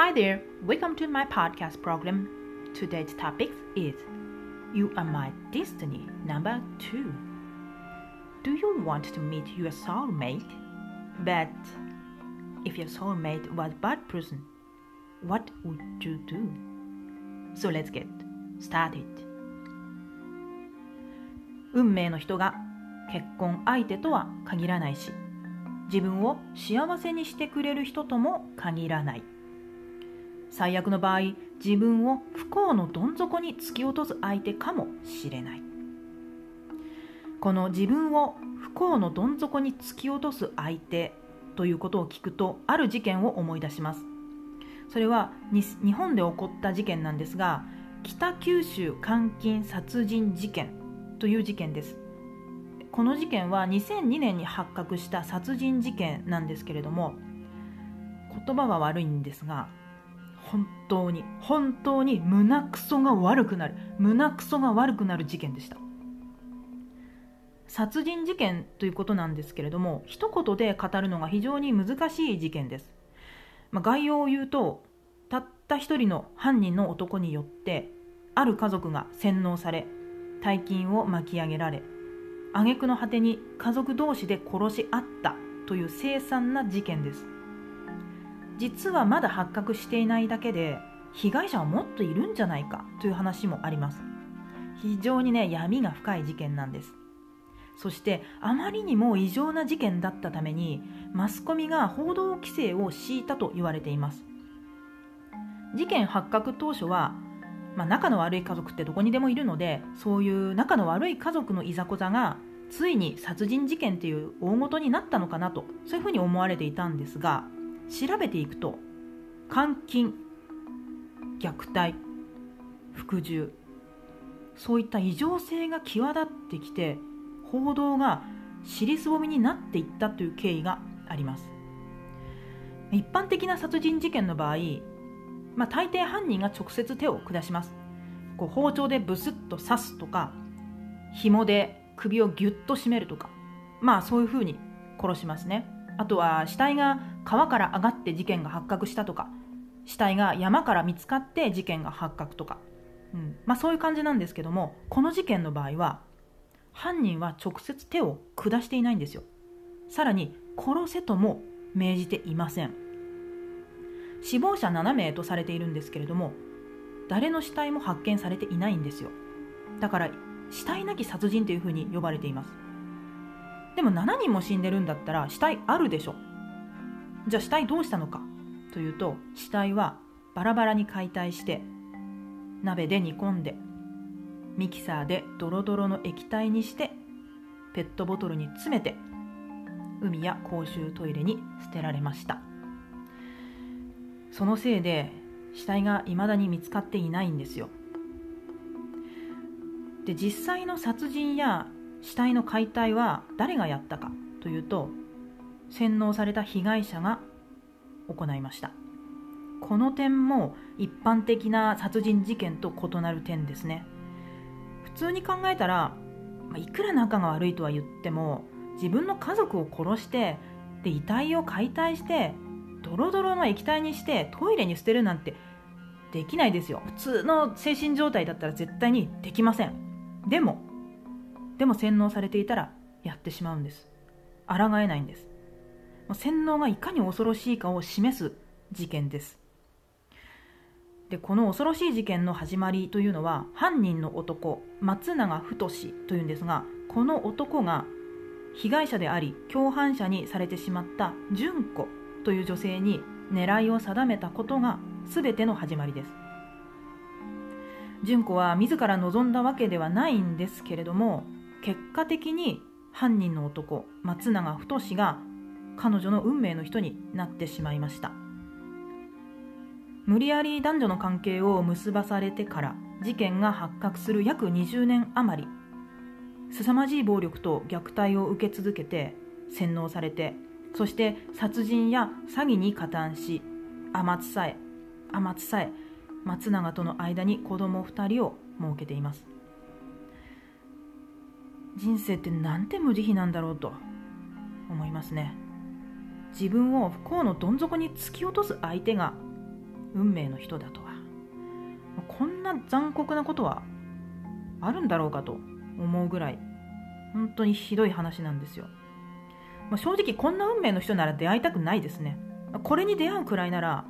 Hi there, welcome to my podcast program. Today's topic is You Are My Destiny number 2. Do you want to meet your soulmate? But if your soulmate was bad person, what would you do? So let's get started. 運命の人が結婚相手とは限らないし自分を幸せにしてくれる人とも限らない最悪の場合自分を不幸のどん底に突き落とす相手かもしれない。この自分を不幸のどん底に突き落とす相手ということを聞くとある事件を思い出します。それは日本で起こった事件なんですが北九州監禁殺人事件という事件です。この事件は2002年に発覚した殺人事件なんですけれども言葉は悪いんですが本当に本当に胸くそが悪くなる。胸くそが悪くなる事件でした。殺人事件ということなんですけれども一言で語るのが非常に難しい事件です、まあ、概要を言うとたった一人の犯人の男によってある家族が洗脳され大金を巻き上げられ挙句の果てに家族同士で殺し合ったという凄惨な事件です。実はまだ発覚していないだけで被害者はもっといるんじゃないかという話もあります。非常にね闇が深い事件なんです。そしてあまりにも異常な事件だったためにマスコミが報道規制を敷いたと言われています。事件発覚当初は、まあ、仲の悪い家族ってどこにでもいるのでそういう仲の悪い家族のいざこざがついに殺人事件っていう大事になったのかなとそういうふうに思われていたんですが調べていくと監禁虐待服従そういった異常性が際立ってきて報道が尻すぼみになっていったという経緯があります。一般的な殺人事件の場合、まあ、大抵犯人が直接手を下します。こう包丁でブスッと刺すとか紐で首をギュッと締めるとかまあそういうふうに殺しますね。あとは死体が川から上がって事件が発覚したとか死体が山から見つかって事件が発覚とか、うん。まあ、そういう感じなんですけどもこの事件の場合は犯人は直接手を下していないんですよ。さらに殺せとも命じていません。死亡者7名とされているんですけれども誰の死体も発見されていないんですよ。だから死体なき殺人というふうに呼ばれています。でも7人も死んでるんだったら死体あるでしょ。じゃあ死体どうしたのか。というと死体はバラバラに解体して鍋で煮込んでミキサーでドロドロの液体にしてペットボトルに詰めて海や公衆トイレに捨てられました。そのせいで死体が未だに見つかっていないんですよ。で実際の殺人や死体の解体は誰がやったかというと洗脳された被害者が行いました。この点も一般的な殺人事件と異なる点ですね。普通に考えたらいくら仲が悪いとは言っても自分の家族を殺してで遺体を解体してドロドロの液体にしてトイレに捨てるなんてできないですよ。普通の精神状態だったら絶対にできません。でもでも洗脳されていたらやってしまうんです。抗えないんです。洗脳がいかに恐ろしいかを示す事件です。でこの恐ろしい事件の始まりというのは犯人の男松永太というんですがこの男が被害者であり共犯者にされてしまった純子という女性に狙いを定めたことが全ての始まりです。純子は自ら望んだわけではないんですけれども結果的に犯人の男松永太が彼女の運命の人になってしまいました。無理やり男女の関係を結ばされてから事件が発覚する約20年余り凄まじい暴力と虐待を受け続けて洗脳されてそして殺人や詐欺に加担し天津さえ天津さえ松永との間に子供2人を設けています。人生ってなんて無慈悲なんだろうと。思いますね。自分を不幸のどん底に突き落とす相手が運命の人だとは。こんな残酷なことはあるんだろうかと思うぐらい本当にひどい話なんですよ、まあ、正直こんな運命の人なら出会いたくないですね。これに出会うくらいなら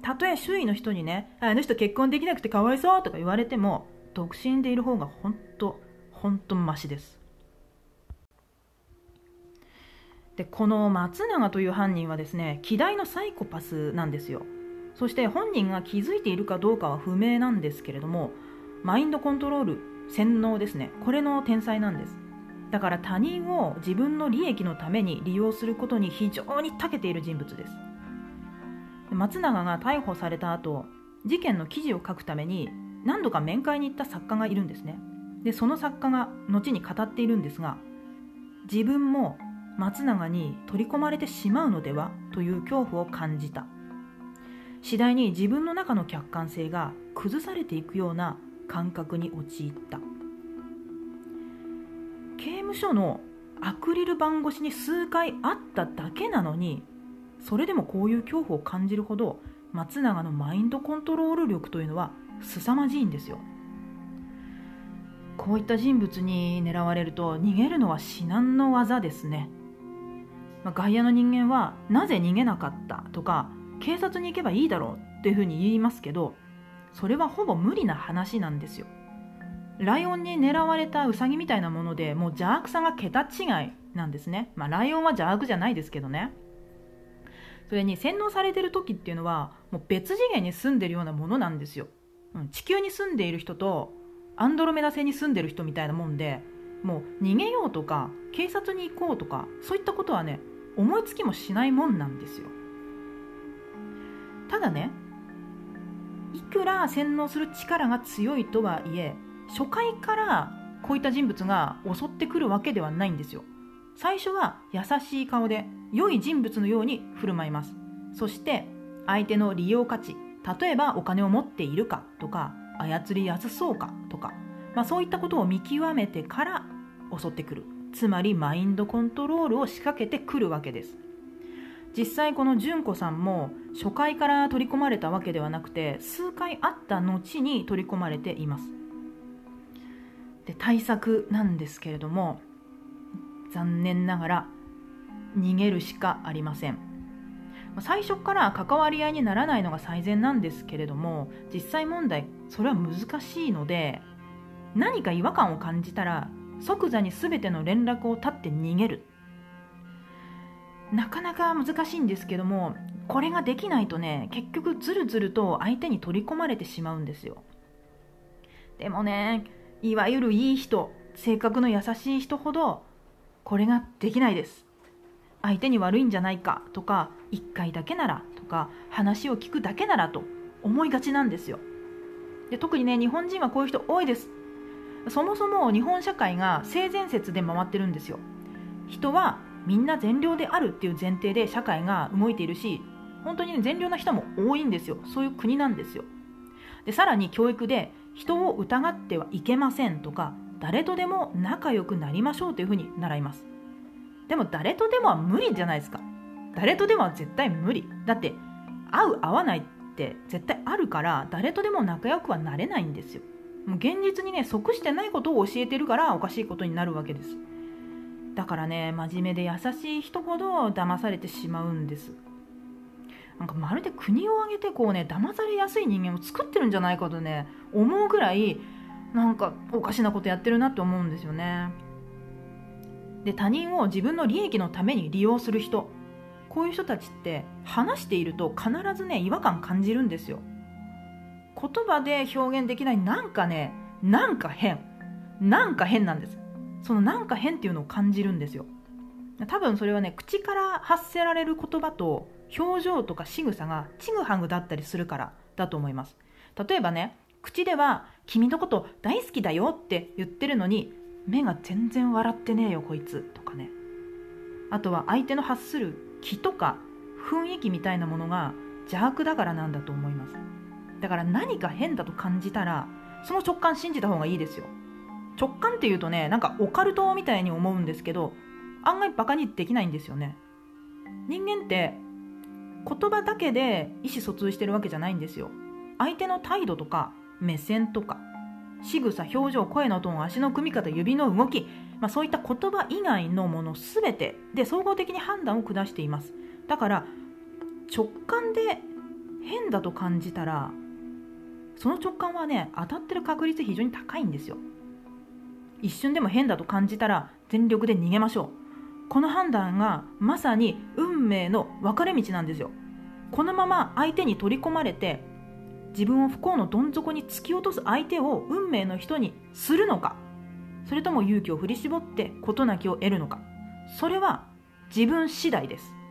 たとえ周囲の人にねあの人結婚できなくてかわいそうとか言われても独身でいる方が本当本当マシです。でこの松永という犯人はですね希代のサイコパスなんですよ。そして本人が気づいているかどうかは不明なんですけれどもマインドコントロール洗脳ですね。これの天才なんです。だから他人を自分の利益のために利用することに非常に長けている人物です。松永が逮捕された後事件の記事を書くために何度か面会に行った作家がいるんですね。でその作家が後に語っているんですが自分も松永に取り込まれてしまうのではという恐怖を感じた。次第に自分の中の客観性が崩されていくような感覚に陥った。刑務所のアクリル板越しに数回会っただけなのにそれでもこういう恐怖を感じるほど松永のマインドコントロール力というのは凄まじいんですよ。こういった人物に狙われると逃げるのは至難の業ですね。まあ、外野の人間はなぜ逃げなかったとか警察に行けばいいだろうっていうふうに言いますけどそれはほぼ無理な話なんですよ。ライオンに狙われたウサギみたいなものでもう邪悪さが桁違いなんですね。まあライオンは邪悪じゃないですけどね。それに洗脳されてる時っていうのはもう別次元に住んでるようなものなんですよ、うん、地球に住んでいる人とアンドロメダ星に住んでる人みたいなもんでもう逃げようとか警察に行こうとかそういったことはね思いつきもしないもんなんですよ。ただねいくら洗脳する力が強いとはいえ初回からこういった人物が襲ってくるわけではないんですよ。最初は優しい顔で良い人物のように振る舞います。そして相手の利用価値例えばお金を持っているかとか操りやすそうかとか、まあ、そういったことを見極めてから襲ってくる。つまりマインドコントロールを仕掛けてくるわけです。実際この純子さんも初回から取り込まれたわけではなくて数回会った後に取り込まれています。で対策なんですけれども残念ながら逃げるしかありません。最初から関わり合いにならないのが最善なんですけれども実際問題それは難しいので何か違和感を感じたら即座に全ての連絡を絶って逃げる。なかなか難しいんですけどもこれができないとね結局ずるずると相手に取り込まれてしまうんですよ。でもねいわゆるいい人性格の優しい人ほどこれができないです。相手に悪いんじゃないかとか1回だけならとか話を聞くだけならと思いがちなんですよ。で特にね日本人はこういう人多いです。そもそも日本社会が性善説で回ってるんですよ。人はみんな善良であるっていう前提で社会が動いているし本当に、ね、善良な人も多いんですよ。そういう国なんですよ。でさらに教育で人を疑ってはいけませんとか誰とでも仲良くなりましょうというふうに習います。でも誰とでもは無理じゃないですか。誰とでもは絶対無理。だって合う合わないって絶対あるから誰とでも仲良くはなれないんですよ。もう現実にね即してないことを教えてるからおかしいことになるわけです。だからね真面目で優しい人ほど騙されてしまうんです。なんかまるで国を挙げてこうね騙されやすい人間を作ってるんじゃないかとね思うぐらいなんかおかしなことやってるなって思うんですよね。で他人を自分の利益のために利用する人こういう人たちって話していると必ずね違和感感じるんですよ。言葉で表現できないなんかねなんか変。なんか変なんです。そのなんか変っていうのを感じるんですよ。多分それはね口から発せられる言葉と表情とか仕草がちぐはぐだったりするからだと思います。例えばね口では「君のこと大好きだよ」って言ってるのに目が全然笑ってねえよこいつとかね。あとは相手の発する気とか雰囲気みたいなものが邪悪だからなんだと思います。だから何か変だと感じたらその直感信じた方がいいですよ。直感っていうとねなんかオカルトみたいに思うんですけど案外バカにできないんですよね。人間って言葉だけで意思疎通してるわけじゃないんですよ。相手の態度とか目線とか仕草表情声のトーン足の組み方指の動き、まあ、そういった言葉以外のもの全てで総合的に判断を下しています。だから直感で変だと感じたらその直感はね当たってる確率非常に高いんですよ。一瞬でも変だと感じたら全力で逃げましょう。この判断がまさに運命の分かれ道なんですよ。このまま相手に取り込まれて自分を不幸のどん底に突き落とす相手を運命の人にするのかそれとも勇気を振り絞って事なきを得るのかそれは自分次第です。